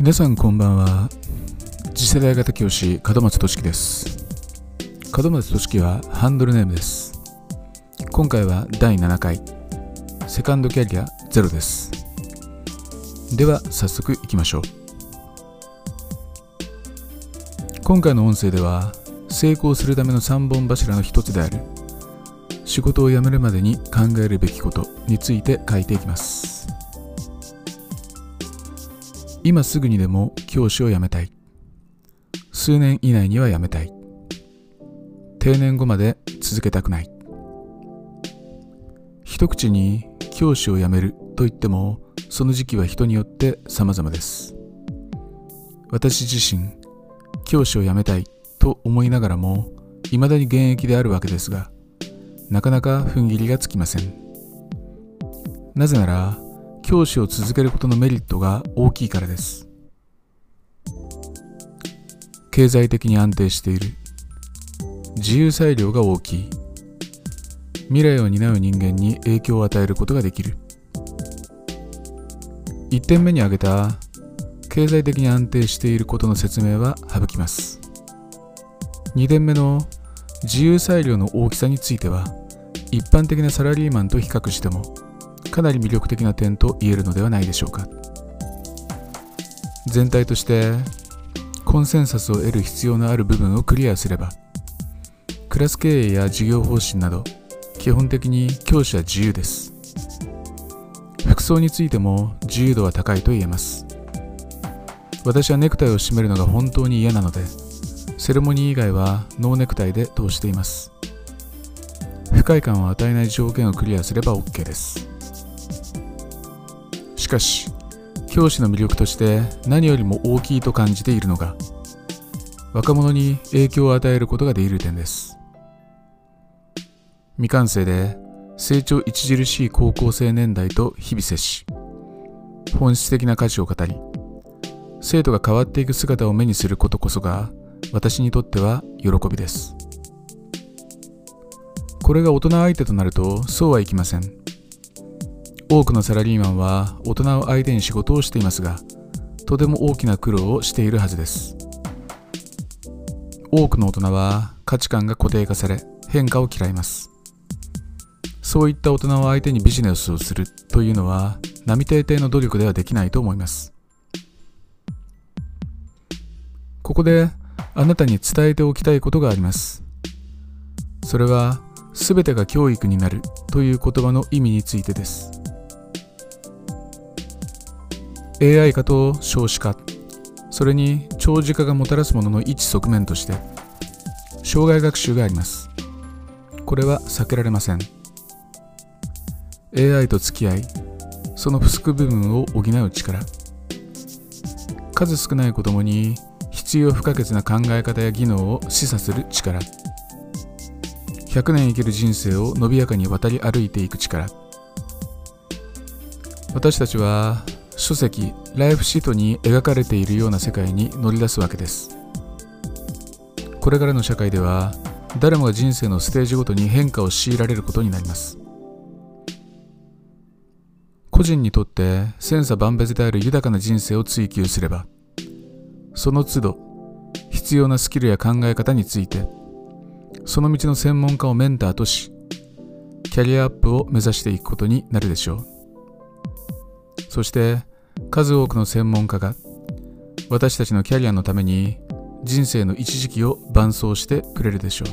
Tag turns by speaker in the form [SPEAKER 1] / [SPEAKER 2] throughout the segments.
[SPEAKER 1] 皆さんこんばんは。次世代型教師門松俊樹です。門松俊樹はハンドルネームです。今回は第7回。セカンドキャリアゼロです。では早速いきましょう。今回の音声では成功するための3本柱の一つである仕事を辞めるまでに考えるべきことについて書いていきます。今すぐにでも教師を辞めたい。数年以内には辞めたい。定年後まで続けたくない。一口に教師を辞めると言ってもその時期は人によって様々です。私自身教師を辞めたいと思いながらも未だに現役であるわけですがなかなか踏ん切りがつきません。なぜなら教師を続けることのメリットが大きいからです。経済的に安定している。自由裁量が大きい。未来を担う人間に影響を与えることができる。1点目に挙げた経済的に安定していることの説明は省きます。2点目の自由裁量の大きさについては一般的なサラリーマンと比較してもかなり魅力的な点と言えるのではないでしょうか。全体としてコンセンサスを得る必要のある部分をクリアすればクラス経営や事業方針など基本的に教師は自由です。服装についても自由度は高いと言えます。私はネクタイを締めるのが本当に嫌なのでセレモニー以外はノーネクタイで通しています。不快感を与えない条件をクリアすれば OK です。かし教師の魅力として何よりも大きいと感じているのが若者に影響を与えることができる点です。未完成で成長著しい高校生年代と日々接し本質的な価値を語り生徒が変わっていく姿を目にすることこそが私にとっては喜びです。これが大人相手となるとそうはいきません。多くのサラリーマンは大人を相手に仕事をしていますがとても大きな苦労をしているはずです。多くの大人は価値観が固定化され変化を嫌います。そういった大人を相手にビジネスをするというのは並大抵の努力ではできないと思います。ここであなたに伝えておきたいことがあります。それは全てが教育になるという言葉の意味についてです。AI 化と少子化。それに長寿化がもたらすものの一側面として障害学習があります。これは避けられません。AI と付き合いその不足部分を補う力。数少ない子供に必要不可欠な考え方や技能を示唆する力。100年生きる人生を伸びやかに渡り歩いていく力。私たちは書籍ライフシートに描かれているような世界に乗り出すわけです。これからの社会では誰もが人生のステージごとに変化を強いられることになります。個人にとって千差万別である豊かな人生を追求すればその都度必要なスキルや考え方についてその道の専門家をメンターとしキャリアアップを目指していくことになるでしょう。そして数多くの専門家が私たちのキャリアのために人生の一時期を伴走してくれるでしょう。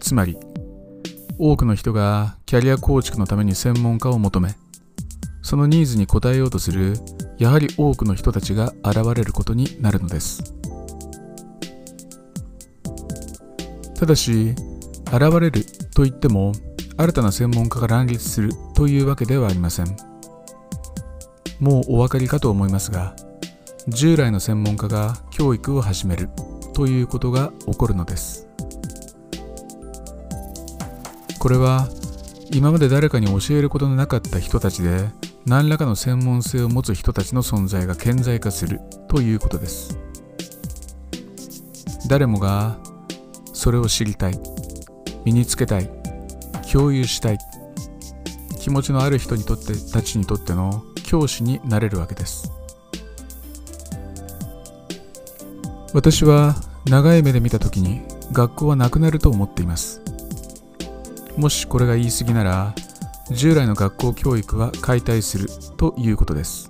[SPEAKER 1] つまり多くの人がキャリア構築のために専門家を求めそのニーズに応えようとするやはり多くの人たちが現れることになるのです。ただし現れるといっても新たな専門家が乱立するというわけではありません。もうお分かりかと思いますが従来の専門家が教育を始めるということが起こるのです。これは今まで誰かに教えることのなかった人たちで何らかの専門性を持つ人たちの存在が顕在化するということです。誰もがそれを知りたい身につけたい共有したい気持ちのある人にとってたちにとっての教師になれるわけです。私は長い目で見た時に学校はなくなると思っています。もしこれが言い過ぎなら従来の学校教育は解体するということです。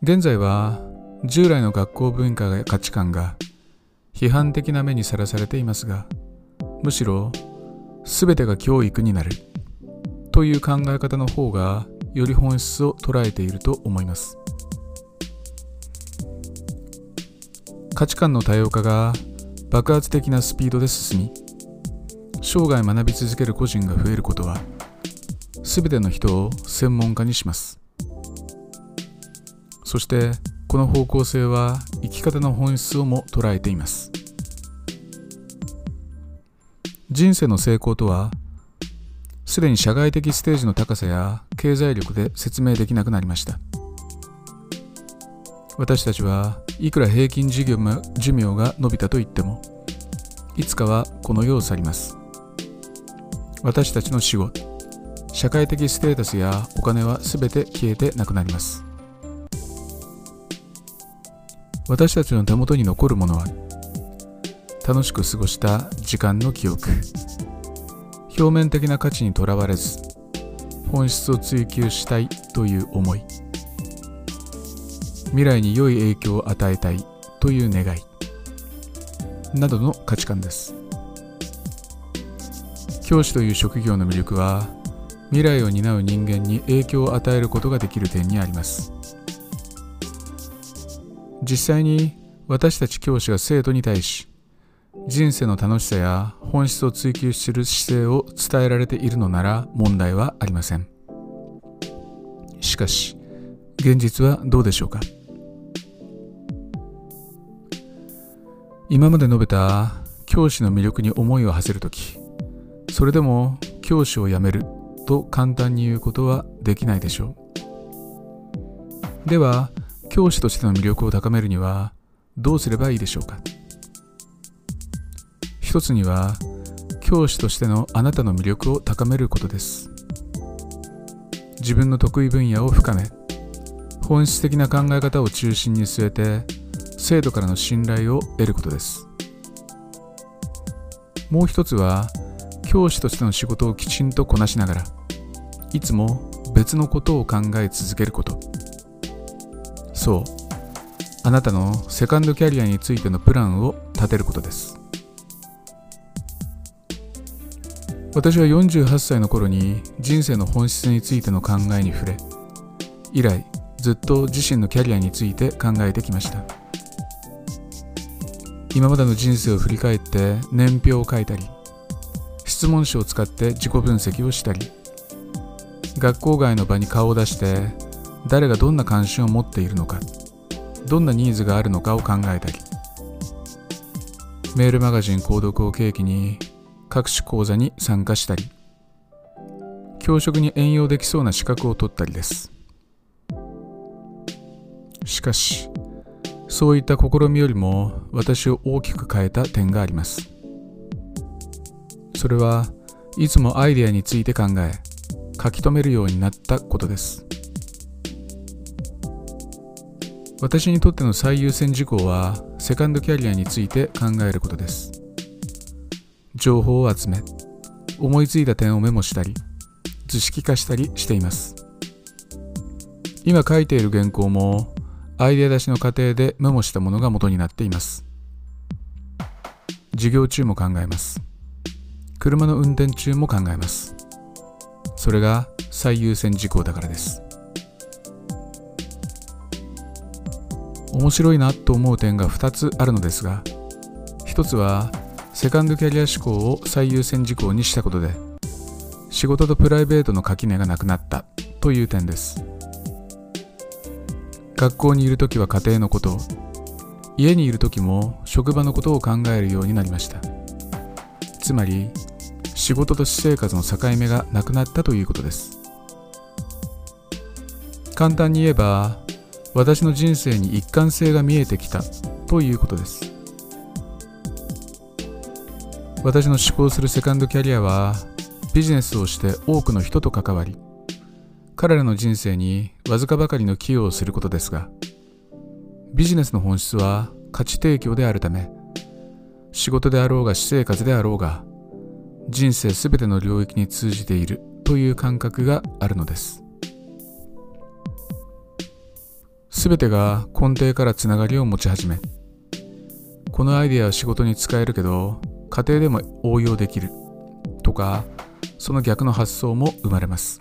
[SPEAKER 1] 現在は従来の学校文化や価値観が批判的な目にさらされていますがむしろ全てが教育になる。という考え方の方がより本質を捉えていると思います。価値観の多様化が爆発的なスピードで進み生涯学び続ける個人が増えることは全ての人を専門家にします。そしてこの方向性は生き方の本質をも捉えています。人生の成功とはすでに社外的ステージの高さや経済力で説明できなくなりました。私たちはいくら平均寿命寿命が伸びたと言ってもいつかはこの世を去ります。私たちの死後社会的ステータスやお金は全て消えてなくなります。私たちの手元に残るものは楽しく過ごした時間の記憶。表面的な価値にとらわれず本質を追求したいという思い。未来に良い影響を与えたいという願い。などの価値観です。教師という職業の魅力は未来を担う人間に影響を与えることができる点にあります。実際に私たち教師が生徒に対し人生の楽しさや本質を追求する姿勢を伝えられているのなら問題はありません。しかし現実はどうでしょうか？今まで述べた教師の魅力に思いを馳せるとき、それでも教師を辞めると簡単に言うことはできないでしょう。では、教師としての魅力を高めるにはどうすればいいでしょうか？一つには、教師としてのあなたの魅力を高めることです。自分の得意分野を深め、本質的な考え方を中心に据えて生徒からの信頼を得ることです。もう一つは教師としての仕事をきちんとこなしながらいつも別のことを考え続けること。そう。あなたのセカンドキャリアについてのプランを立てることです。私は48歳の頃に人生の本質についての考えに触れ以来ずっと自身のキャリアについて考えてきました。今までの人生を振り返って年表を書いたり質問書を使って自己分析をしたり学校外の場に顔を出して誰がどんな関心を持っているのかどんなニーズがあるのかを考えたりメールマガジン購読を契機に各種講座に参加したり教職に援用できそうな資格を取ったりです。しかしそういった試みよりも私を大きく変えた点があります。それはいつもアイデアについて考え書き留めるようになったことです。私にとっての最優先事項はセカンドキャリアについて考えることです。情報を集め思いついた点をメモしたり図式化したりしています今書いている原稿もアイデア出しの過程でメモしたものが元になっています。授業中も考えます。車の運転中も考えます。それが最優先事項だからです。面白いなと思う点が2つあるのですが、1つはセカンドキャリア志向を最優先事項にしたことで、仕事とプライベートの垣根がなくなったという点です。学校にいる時は家庭のこと家にいる時も職場のことを考えるようになりました。つまり仕事と私生活の境目がなくなったということです。簡単に言えば私の人生に一貫性が見えてきたということです。私の志向するセカンドキャリアはビジネスをして多くの人と関わり彼らの人生にわずかばかりの寄与をすることですがビジネスの本質は価値提供であるため仕事であろうが私生活であろうが人生すべての領域に通じているという感覚があるのです。すべてが根底からつながりを持ち始めこのアイデアは仕事に使えるけど家庭でも応用できるとかその逆の発想も生まれます。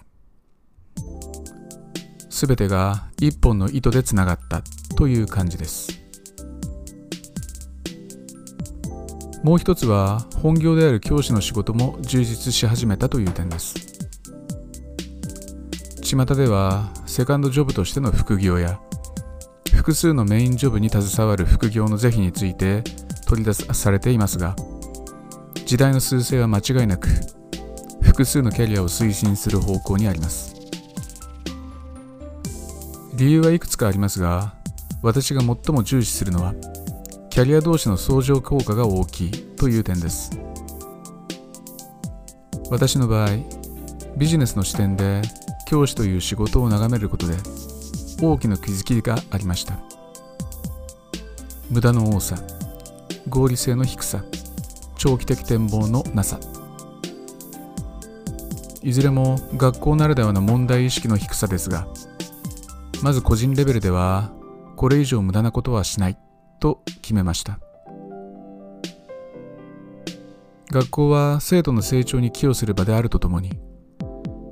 [SPEAKER 1] すべてが一本の糸でつながったという感じです。もう一つは本業である教師の仕事も充実し始めたという点です。巷ではセカンドジョブとしての副業や複数のメインジョブに携わる副業の是非について取り出されていますが時代の趨勢は間違いなく複数のキャリアを推進する方向にあります。理由はいくつかありますが私が最も重視するのはキャリア同士の相乗効果が大きいという点です。私の場合ビジネスの視点で教師という仕事を眺めることで大きな気づきがありました。無駄の多さ合理性の低さ長期的展望のなさ。いずれも学校ならではの問題意識の低さですがまず個人レベルではこれ以上無駄なことはしないと決めました。学校は生徒の成長に寄与する場であるとともに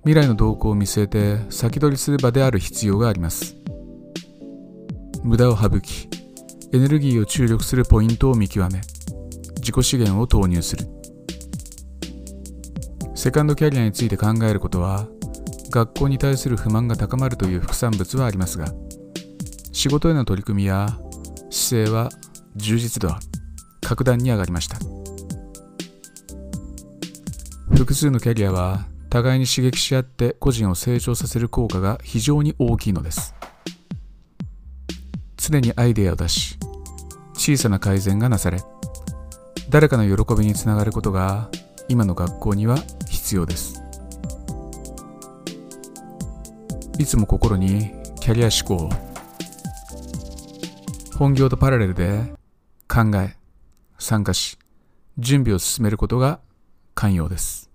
[SPEAKER 1] 未来の動向を見据えて先取りする場である必要があります。無駄を省きエネルギーを注力するポイントを見極め自己資源を投入する。セカンドキャリアについて考えることは学校に対する不満が高まるという副産物はありますが仕事への取り組みや姿勢は充実度は格段に上がりました。複数のキャリアは互いに刺激し合って個人を成長させる効果が非常に大きいのです。常にアイデアを出し小さな改善がなされ誰かの喜びにつながることが今の学校には必要ですいつも心にキャリア思考本業とパラレルで考え、参加し、準備を進めることが肝要です。